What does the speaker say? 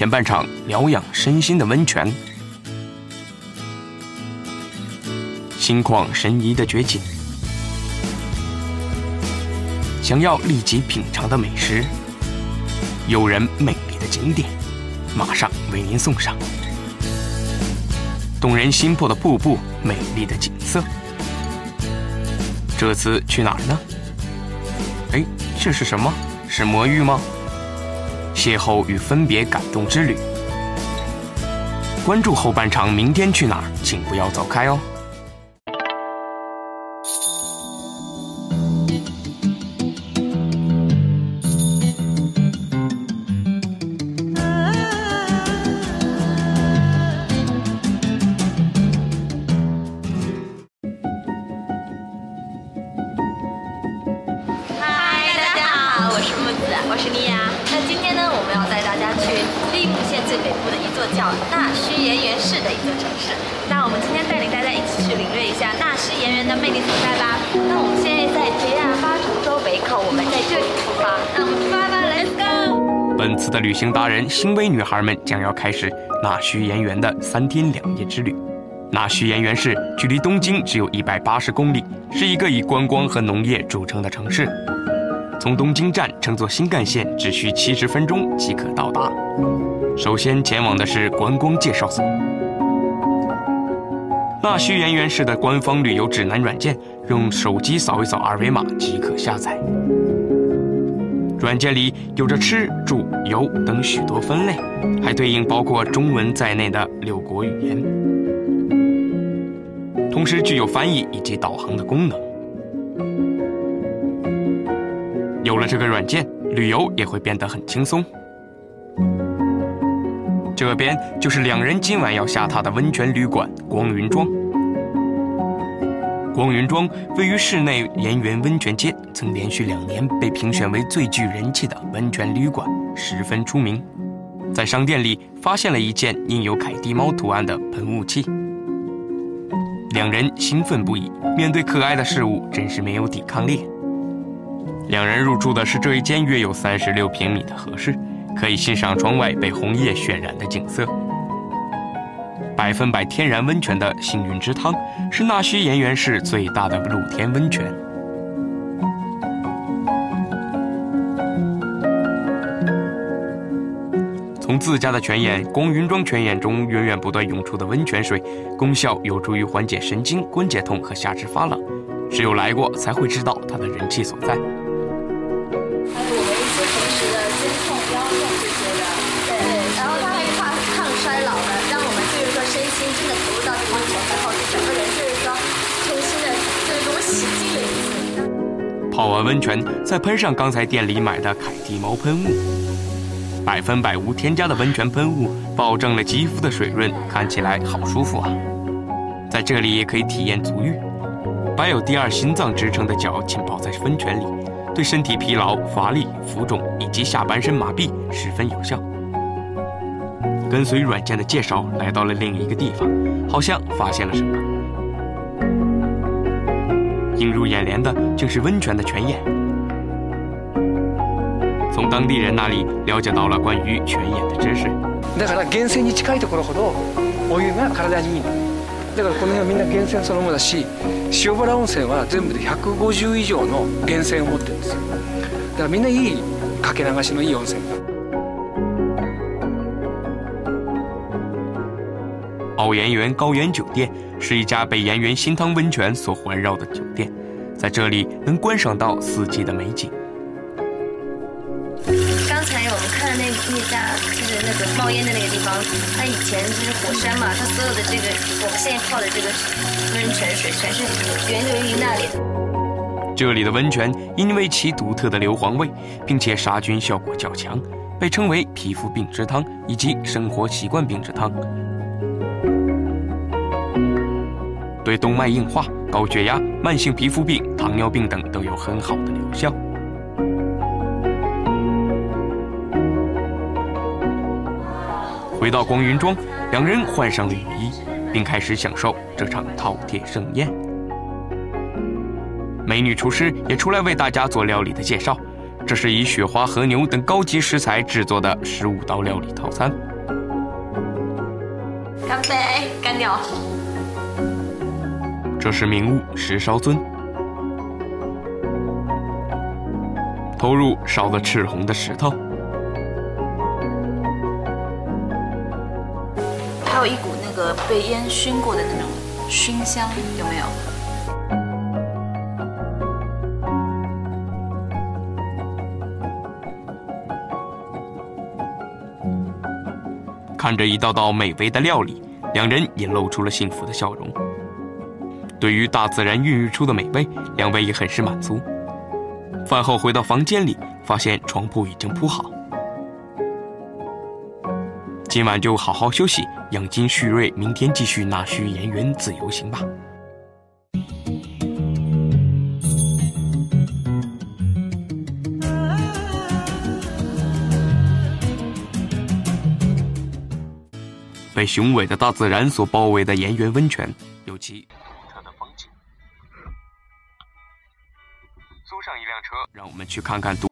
前半场疗养身心的温泉，心旷神怡的绝景，想要立即品尝的美食，诱人美丽的景点，马上为您送上动人心魄的瀑布，美丽的景色。这次去哪儿呢？哎，这是什么？是魔芋吗？邂逅与分别感动之旅。关注后半场，明天去哪儿？请不要走开哦。我是木子，我是妮亚。那今天呢，我们要带大家去利姆县最北部的一座叫纳须盐原市的一座城市。那我们今天带领大家一起去领略一下纳须盐原的魅力所在吧。那我们现在在 JR 八重洲北口，我们在这里出发。那我们出发吧，Let's go！本次的旅行达人新薇女孩们将要开始纳须盐原的三天两夜之旅。纳须盐原市距离东京只有一百八十公里，是一个以观光和农业著称的城市。从东京站乘坐新干线只需七十分钟即可到达。首先前往的是观光介绍所。纳须盐原市的官方旅游指南软件，用手机扫一扫二维码即可下载。软件里有着吃、住、游等许多分类，还对应包括中文在内的六国语言，同时具有翻译以及导航的功能。有了这个软件，旅游也会变得很轻松。这边就是两人今晚要下榻的温泉旅馆光云庄。光云庄位于市内盐源温泉街，曾连续两年被评选为最具人气的温泉旅馆，十分出名。在商店里发现了一件印有凯蒂猫图案的喷雾器，两人兴奋不已。面对可爱的事物，真是没有抵抗力。两人入住的是这一间约有三十六平米的和室，可以欣赏窗外被红叶渲染的景色。百分百天然温泉的幸运之汤是纳西盐原市最大的露天温泉。从自家的泉眼光云庄泉眼中源源不断涌出的温泉水，功效有助于缓解神经、关节痛和下肢发冷。只有来过才会知道它的人气所在。还有我们一些平时的肩痛、腰痛这些的，对对，然后它还抗抗衰老的，让我们就是说身心真的投入到这个温泉之后，整个人就是说重新的，就是给我洗净了一次。泡完温泉，再喷上刚才店里买的凯蒂猫喷雾，百分百无添加的温泉喷雾，保证了肌肤的水润，看起来好舒服啊！在这里也可以体验足浴，把有第二心脏支撑的脚浸泡在温泉里，对身体疲劳、乏力、浮肿以及下半身麻痹十分有效。跟随软件的介绍，来到了另一个地方，好像发现了什么。映入眼帘的竟是温泉的泉眼。从当地人那里了解到了关于泉眼的知识。だから源泉に近いところほどお湯が体にいいのだからこの辺はみんな源泉そのものだし 塩原温泉は全部で150以上の源泉を持ってるんですよだからみんないいかけ流しのいい温泉奥岩园高原酒店是一家被岩园新汤温泉所环绕的酒店，在这里能观赏到四季的美景。刚才我们看的那那家就是那个冒烟的那个地方，它以前就是火山嘛，它所有的这个我们现在泡的这个温泉水全是源流于那里的。这里的温泉因为其独特的硫磺味，并且杀菌效果较强，被称为皮肤病之汤以及生活习惯病之汤。对动脉硬化、高血压、慢性皮肤病、糖尿病等都有很好的疗效。回到光云庄，两人换上了雨衣，并开始享受这场饕餮盛宴。美女厨师也出来为大家做料理的介绍。这是以雪花和牛等高级食材制作的十五道料理套餐。干杯，干掉。这是名物石烧尊，投入烧得赤红的石头，有一股那个被烟熏过的那种熏香，有没有？看着一道道美味的料理，两人也露出了幸福的笑容。对于大自然孕育出的美味，两位也很是满足。饭后回到房间里，发现床铺已经铺好，今晚就好好休息，养精蓄锐，明天继续纳须颜渊自由行吧。被雄伟的大自然所包围的岩源温泉，有其独特的风景。租上一辆车，让我们去看看独